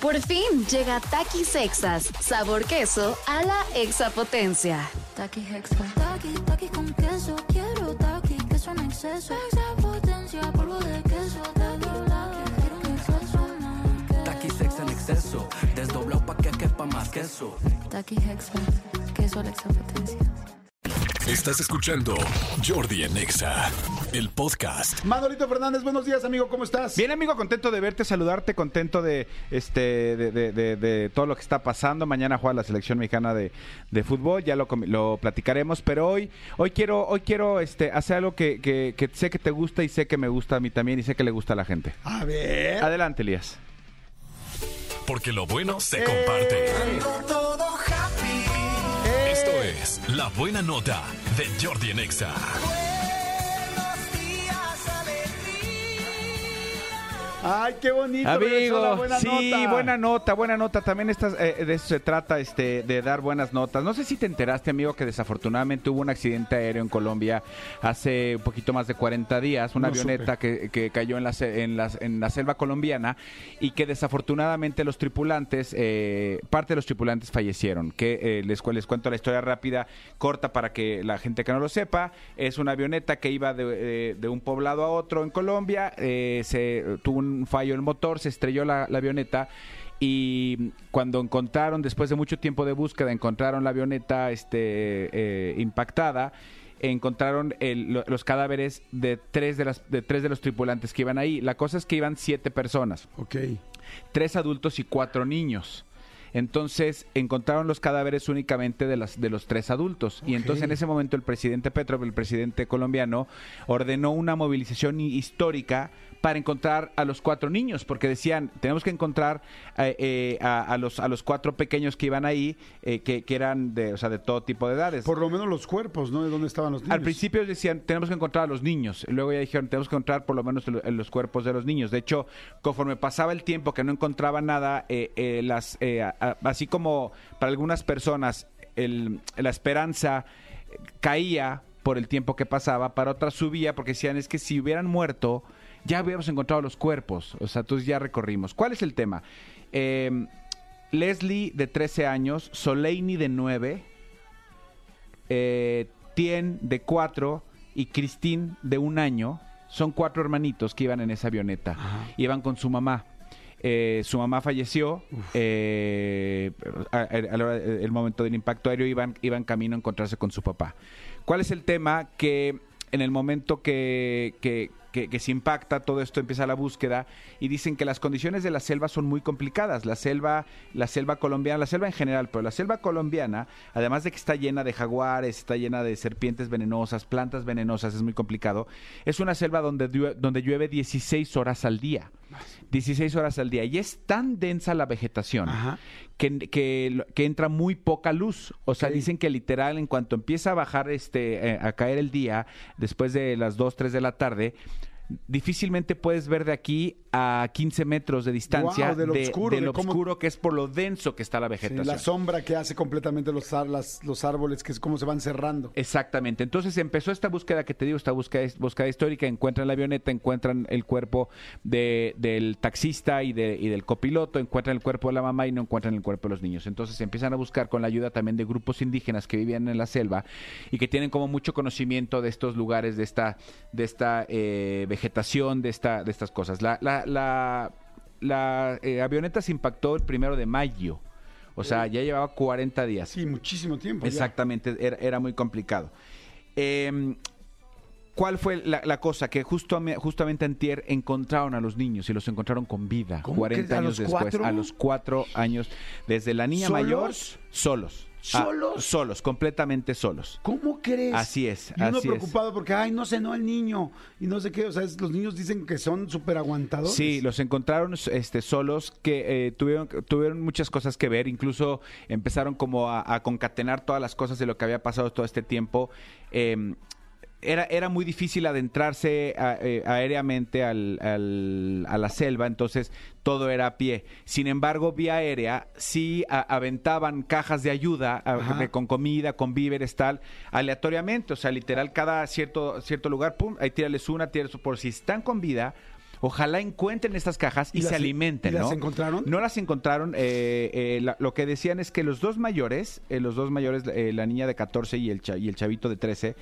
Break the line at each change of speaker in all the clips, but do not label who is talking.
Por fin llega Takis Sexas, sabor queso a la exapotencia.
Taki Hexa. Taki, taki con queso. Quiero taki, queso en exceso. Exapotencia, polvo de queso. Taki, quiero un exceso más.
En exceso, desdoblado pa' que quepa más queso.
Taki Hexa. Queso a la exapotencia.
Estás escuchando Jordi en Exa, el podcast.
Manolito Fernández, buenos días, amigo, ¿cómo estás?
Bien, amigo, contento de verte, saludarte, contento de este de, de- de- de todo lo que está pasando. Mañana juega la selección mexicana de, de fútbol, ya lo, lo platicaremos, pero hoy hoy quiero hoy quiero este hacer algo que, que- que sé que te gusta y sé que me gusta a mí también y sé que le gusta a la gente.
A ver.
Adelante, Elías.
Porque lo bueno se comparte. Esto es La Buena Nota de Jordi en
Ay, qué bonito. la
Amigo,
buena
sí,
nota.
buena nota, buena nota. También estás, eh, de eso se trata, este, de dar buenas notas. No sé si te enteraste, amigo, que desafortunadamente hubo un accidente aéreo en Colombia hace un poquito más de 40 días, una
No
avioneta que, que cayó en la, en, la, en la selva colombiana y que desafortunadamente los tripulantes, eh, parte de los tripulantes fallecieron. Que eh, les, les cuento la historia rápida, corta para que la gente que no lo sepa. Es una avioneta que iba de, de- de un poblado a otro en Colombia, eh, se tuvo un fallo el motor, se estrelló la, la avioneta y cuando encontraron, después de mucho tiempo de búsqueda, encontraron la avioneta este, eh, impactada, encontraron el- los cadáveres de tres de, las, de tres de los tripulantes que iban ahí. La cosa es que iban siete personas
Ok.
tres adultos y cuatro niños. Entonces encontraron los cadáveres únicamente de, las, de los tres adultos. Y entonces en ese momento el presidente Petro, el presidente colombiano, ordenó una movilización hi- histórica para encontrar a los cuatro niños, porque decían, tenemos que encontrar eh, eh, a, a los, a los cuatro pequeños que iban ahí, eh, que, que eran de, o sea, de todo tipo de edades.
Por lo menos los cuerpos, ¿no? De dónde estaban los niños.
Al principio decían, tenemos que encontrar a los niños. Luego ya dijeron, tenemos que encontrar por lo menos lo- los cuerpos de los niños. De hecho, conforme pasaba el tiempo que no encontraba nada, eh, eh, las, eh, a- así como para algunas personas el- la esperanza caía por el tiempo que pasaba, para otras subía porque decían, es que si hubieran muerto, ya hubiéramos encontrado los cuerpos. O sea, entonces ya recorrimos. ¿Cuál es el tema? Eh, Leslie, de 13 años, Soleini, de 9, eh, Tien de cuatro y Christine de un año. Son cuatro hermanitos que iban en esa avioneta. Iban con su mamá. Eh, su mamá falleció. eh, a- a- a la hora- el momento del impacto aéreo iban, iban camino a encontrarse con su papá. ¿Cuál es el tema? Que en el momento que, que- que- que se impacta, todo esto empieza la búsqueda y dicen que las condiciones de la selva son muy complicadas. La selva, la selva colombiana, la selva en general, pero la selva colombiana, además de que está llena de jaguares, está llena de serpientes venenosas, plantas venenosas, es muy complicado. Es una selva donde, donde llueve 16 horas al día. 16 horas al día. Y es tan densa la vegetación que, que, que entra muy poca luz. O sea, dicen que literal, en cuanto empieza a bajar, este, eh, a caer el día, después de las 2, 3 de la tarde, difícilmente puedes ver de aquí a 15 metros de distancia
Guau, de lo oscuro,
de lo
cómo-
oscuro que es por lo denso que está la
Sí,
vegetación.
la sombra que hace completamente los, las- los árboles, que es como se van cerrando.
Exactamente. Entonces empezó esta búsqueda que te digo, esta búsqueda, búsqueda histórica. Encuentran la avioneta, encuentran el cuerpo de- del taxista y, de- y del copiloto, encuentran el cuerpo de la mamá y no encuentran el cuerpo de los niños. Entonces empiezan a buscar con la ayuda también de grupos indígenas que vivían en la selva y que tienen como mucho conocimiento de estos lugares, de esta, de esta eh, vegetación, de esta, de estas cosas. La, la, la, la, eh, avioneta se impactó el primero de mayo. O sea, ya llevaba 40 días.
Sí, muchísimo tiempo.
Exactamente, era, era muy complicado. Eh, ¿Cuál fue la, la cosa? Que justo, justamente antier encontraron a los niños y los encontraron con vida.
¿Cómo
40
que a
años después.
cuatro?
A los cuatro años. Desde la niña
¿Solos?
mayor, solos. Ah,
¿Solos?
solos, completamente solos.
¿Cómo crees?
Así es,
Y uno
así es.
preocupado porque, ay, no cenó el niño. Y no sé qué. O sea, es- los niños dicen que son súper aguantadores.
Sí, los encontraron este, solos, que eh, tuvieron, tuvieron muchas cosas que ver, incluso empezaron como a, a concatenar todas las cosas de lo que había pasado todo este tiempo. Eh, era, era muy difícil adentrarse a- eh, aéreamente al- al- a la selva, entonces todo era a pie. Sin embargo, vía aérea sí a- aventaban cajas de ayuda a-
Ajá.
de- con comida, con víveres, tal, aleatoriamente. O sea, literal, cada cierto, cierto lugar, pum, ahí tírales una, tírales por si están con vida Ojalá encuentren estas cajas y,
¿Y
se alimenten,
y las
¿no?
encontraron?
No las encontraron. eh, eh, la- lo que decían es que los dos mayores, eh, los dos mayores, eh, la niña de 14 y el, cha- y el chavito de 13,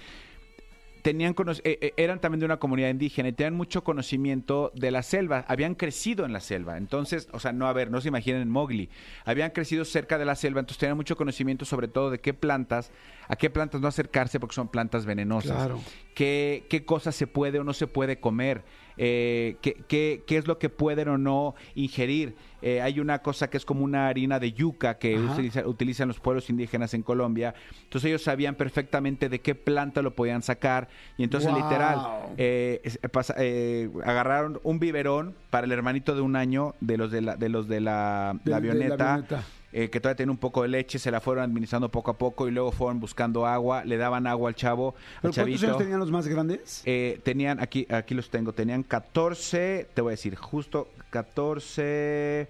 tenían eh, eh, eran también de una comunidad indígena y tenían mucho conocimiento de la selva, habían crecido en la selva, entonces, o sea, no a ver, no se imaginen en Mowgli, habían crecido cerca de la selva, entonces tenían mucho conocimiento sobre todo de qué plantas, a qué plantas no acercarse porque son plantas venenosas,
Claro.
qué, qué cosas se puede o no se puede comer, eh, qué, qué- qué es lo que pueden o no ingerir. Eh, hay una cosa que es como una harina de yuca que utiliza- utilizan los pueblos indígenas en Colombia. Entonces ellos sabían perfectamente de qué planta lo podían sacar. Y entonces
Wow.
literal, eh, pasa- eh, agarraron un biberón para el hermanito de un año de los de la, de los de la,
De-
la
de la avioneta.
Eh, que todavía tiene un poco de leche, se la fueron administrando poco a poco y luego fueron buscando agua, le daban agua al chavo, al
¿Pero ¿Cuántos años tenían los más grandes?
Eh, tenían, aquí, aquí los tengo, tenían 14, te voy a decir, justo 14.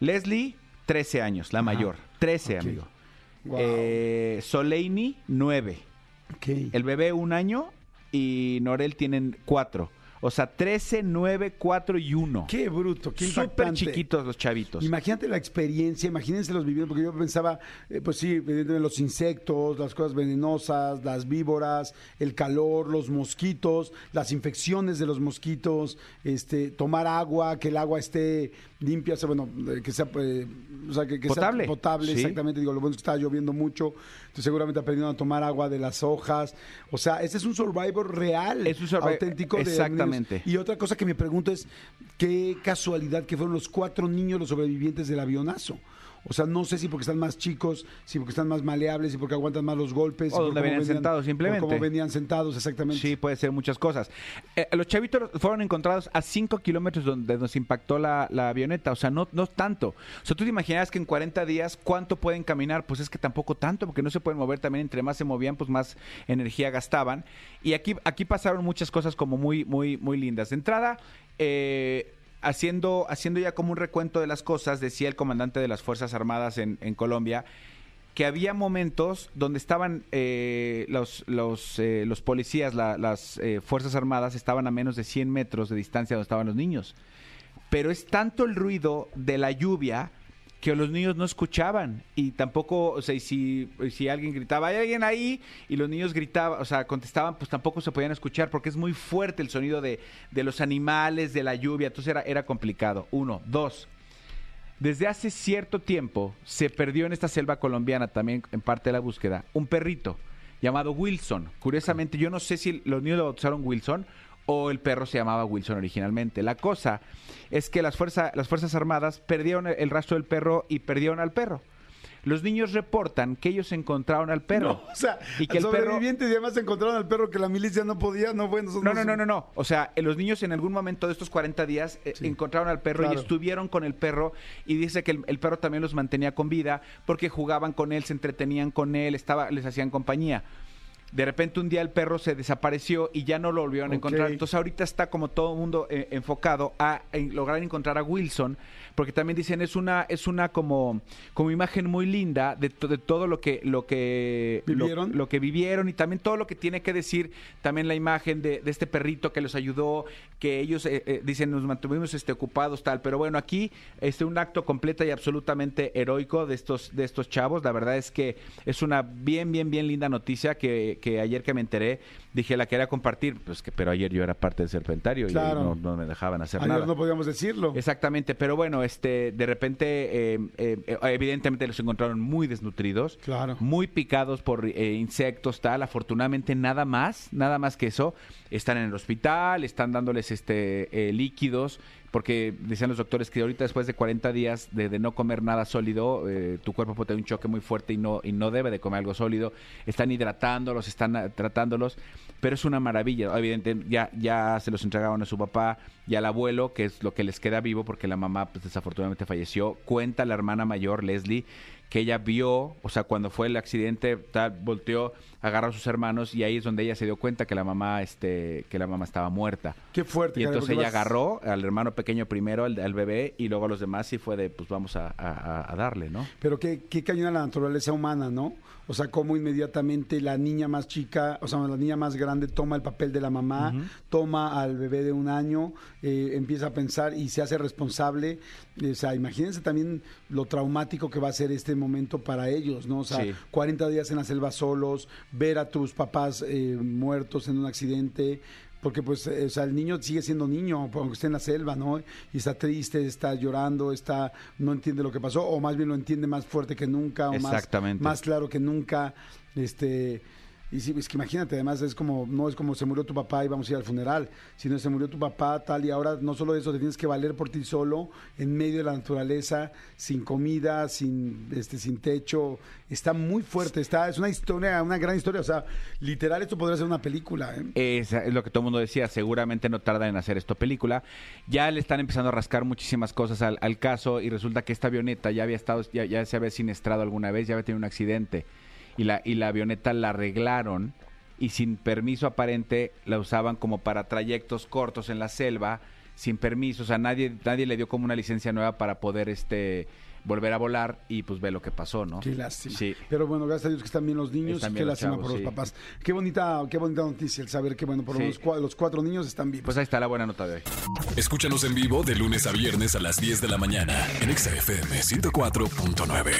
Leslie, 13 años, la
Ajá.
mayor. 13,
Ok.
amigo.
Wow.
Eh, Soleini, 9.
Ok.
El bebé, un año. Y Norel tienen 4. O sea, 13, 9, 4 y 1.
Qué bruto, qué
Súper
impactante.
chiquitos los chavitos.
Imagínate la experiencia, imagínense los viviendo, porque yo pensaba, eh, pues sí, evidentemente los insectos, las cosas venenosas, las víboras, el calor, los mosquitos, las infecciones de los mosquitos, este, tomar agua, que el agua esté limpia, o sea, bueno, eh, que sea, eh, o sea, que, que
Potable,
sea potable,
sí.
exactamente. Digo, lo bueno es que estaba lloviendo mucho, entonces seguramente aprendieron a tomar agua de las hojas. O sea, ese es un survivor real,
Es un survi-
auténtico. de Y otra cosa que me pregunto es, qué casualidad que fueron los cuatro niños los sobrevivientes del avionazo. O sea, no sé si porque están más chicos, si porque están más maleables, si porque aguantan más los golpes.
O
si
donde
cómo
venían sentados, simplemente.
Como venían sentados, exactamente.
Sí, puede ser muchas cosas. Eh, los chavitos fueron encontrados a 5 kilómetros donde nos impactó la, la avioneta. O sea, no, no tanto. O sea, tú te imaginas que en 40 días, ¿cuánto pueden caminar? Pues es que tampoco tanto, porque no se pueden mover también. Entre más se movían, pues más energía gastaban. Y aquí, aquí pasaron muchas cosas como muy, muy, muy lindas. De entrada, eh, haciendo, haciendo ya como un recuento de las cosas, decía el comandante de las Fuerzas Armadas en, en Colombia, que había momentos donde estaban eh, los, los, eh, los policías, la- las eh, Fuerzas Armadas, estaban a menos de 100 metros de distancia donde estaban los niños. Pero es tanto el ruido de la lluvia que los niños no escuchaban y tampoco, o sea, y si, si alguien gritaba, ¿hay alguien ahí? Y los niños gritaban, o sea, contestaban, pues tampoco se podían escuchar porque es muy fuerte el sonido de, de los animales, de la lluvia, entonces era, era complicado. Uno, dos, desde hace cierto tiempo se perdió en esta selva colombiana, también en parte de la búsqueda, un perrito llamado Wilson. Curiosamente, yo no sé si los niños lo bautizaron Wilson o el perro se llamaba Wilson originalmente. La cosa es que las, fuerza- las Fuerzas Armadas perdieron el rastro del perro y perdieron al perro. Los niños reportan que ellos encontraron al perro.
No, o sea,
y que el perro
sobrevivientes y además encontraron al perro que la milicia no podía, no bueno.
no, no, no, no, no. O sea, eh, los niños en algún momento de estos 40 días eh,
Sí.
encontraron al perro
Claro.
y estuvieron con el perro y dice que el, el perro también los mantenía con vida porque jugaban con él, se entretenían con él, estaba, les hacían compañía. De repente un día el perro se desapareció y ya no lo volvieron a encontrar. Entonces ahorita está como todo el mundo eh, enfocado a en lograr encontrar a Wilson, porque también dicen es una es una como como imagen muy linda de, to- de todo lo que lo que lo-
¿Vivieron?
lo que vivieron y también todo lo que tiene que decir también la imagen de, de este perrito que los ayudó, que ellos eh, eh, dicen nos mantuvimos este, ocupados tal, pero bueno aquí este un acto completa y absolutamente heroico de estos de estos chavos, la verdad es que es una bien bien bien linda noticia que, que ayer que me enteré dije la quería compartir, pues que pero ayer yo era parte del serpentario
Claro.
y no, no me dejaban hacer
Ayer
nada.
no podíamos decirlo.
Exactamente, pero bueno, este, de repente, eh, eh, eh, evidentemente los encontraron muy desnutridos,
Claro.
muy picados por eh, insectos, tal. Afortunadamente nada más, nada más que eso. Están en el hospital, están dándoles este eh, líquidos, porque decían los doctores que ahorita después de 40 días de, de no comer nada sólido, eh, tu cuerpo puede tener un choque muy fuerte y no y no debe de comer algo sólido. Están hidratándolos, están tratándolos, pero es una maravilla. Evidentemente ya ya se los entregaron a su papá y al abuelo, que es lo que les queda vivo porque la mamá pues, desafortunadamente falleció. Cuenta la hermana mayor Leslie que ella vio, o sea, cuando fue el accidente, tal, volteó, agarró a sus hermanos y ahí es donde ella se dio cuenta que la mamá, este, que la mamá estaba muerta.
Qué fuerte.
Y entonces ella
vas-
agarró al hermano pequeño primero, al, al bebé, y luego a los demás y fue de, pues vamos a, a- a darle, ¿no?
Pero qué, qué cañona la naturaleza humana, ¿no? O sea, cómo inmediatamente la niña más chica, o sea, la niña más grande toma el papel de la mamá, toma al bebé de un año, eh, empieza a pensar y se hace responsable. O sea, imagínense también lo traumático que va a ser este momento para ellos, ¿no? O sea,
Sí.
40 días en la selva solos, ver a tus papás eh, muertos en un accidente. Porque pues, eh, o sea, el niño sigue siendo niño, aunque esté en la selva, ¿no? Y está triste, está llorando, está, no entiende lo que pasó, o más bien lo entiende más fuerte que nunca, o más claro que nunca. Este, y sí, es que imagínate, además es como, no es como se murió tu papá y vamos a ir al funeral, sino se murió tu papá tal y ahora no solo eso, te tienes que valer por ti solo, en medio de la naturaleza, sin comida, sin, este, sin techo. Está muy fuerte, está, es una historia, una gran historia. O sea, literal, esto podría ser una película, ¿eh?
Es, es lo que todo el mundo decía, seguramente no tarda en hacer esto película. Ya le están empezando a rascar muchísimas cosas al, al caso y resulta que esta avioneta ya había estado, ya, ya se había siniestrado alguna vez, ya había tenido un accidente y la, y la avioneta la arreglaron y sin permiso aparente la usaban como para trayectos cortos en la selva, sin permiso, o sea, nadie, nadie le dio como una licencia nueva para poder este volver a volar y pues ve lo que pasó, ¿no?
Qué lástima.
Sí.
Pero bueno, gracias a Dios que están bien los niños y qué
los
lástima
chavos,
por
sí.
los papás. Qué bonita, qué bonita noticia el saber que, bueno, por lo
Sí.
menos cua- los cuatro niños están vivos.
Pues ahí está la buena nota de hoy.
Escúchanos en vivo de lunes a viernes a las 10 de la mañana en Exa FM 104.9.